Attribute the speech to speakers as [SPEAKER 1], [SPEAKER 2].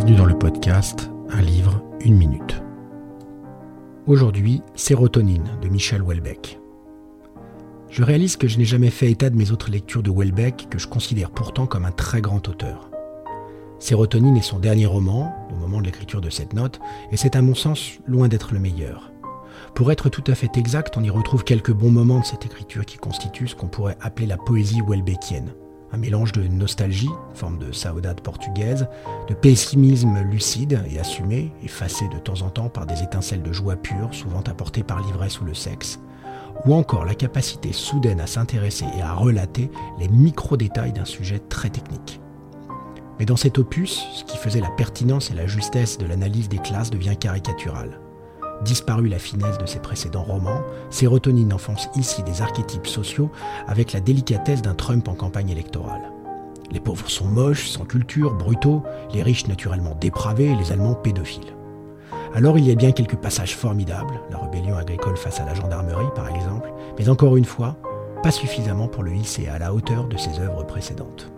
[SPEAKER 1] bienvenue dans le podcast Un livre, une minute. Aujourd'hui, Sérotonine de Michel Houellebecq. Je réalise que je n'ai jamais fait état de mes autres lectures de Houellebecq, que je considère pourtant comme un très grand auteur. Sérotonine est son dernier roman, au moment de l'écriture de cette note, et c'est à mon sens loin d'être le meilleur. Pour être tout à fait exact, on y retrouve quelques bons moments de cette écriture qui constituent ce qu'on pourrait appeler la poésie Houellebecqienne un mélange de nostalgie, forme de saudade portugaise, de pessimisme lucide et assumé, effacé de temps en temps par des étincelles de joie pure, souvent apportées par l'ivresse ou le sexe, ou encore la capacité soudaine à s'intéresser et à relater les micro-détails d'un sujet très technique. Mais dans cet opus, ce qui faisait la pertinence et la justesse de l'analyse des classes devient caricatural. Disparu la finesse de ses précédents romans, Sérotonine enfonce ici des archétypes sociaux avec la délicatesse d'un Trump en campagne électorale. Les pauvres sont moches, sans culture, brutaux, les riches naturellement dépravés, les Allemands pédophiles. Alors il y a bien quelques passages formidables, la rébellion agricole face à la gendarmerie par exemple, mais encore une fois, pas suffisamment pour le hisser à la hauteur de ses œuvres précédentes.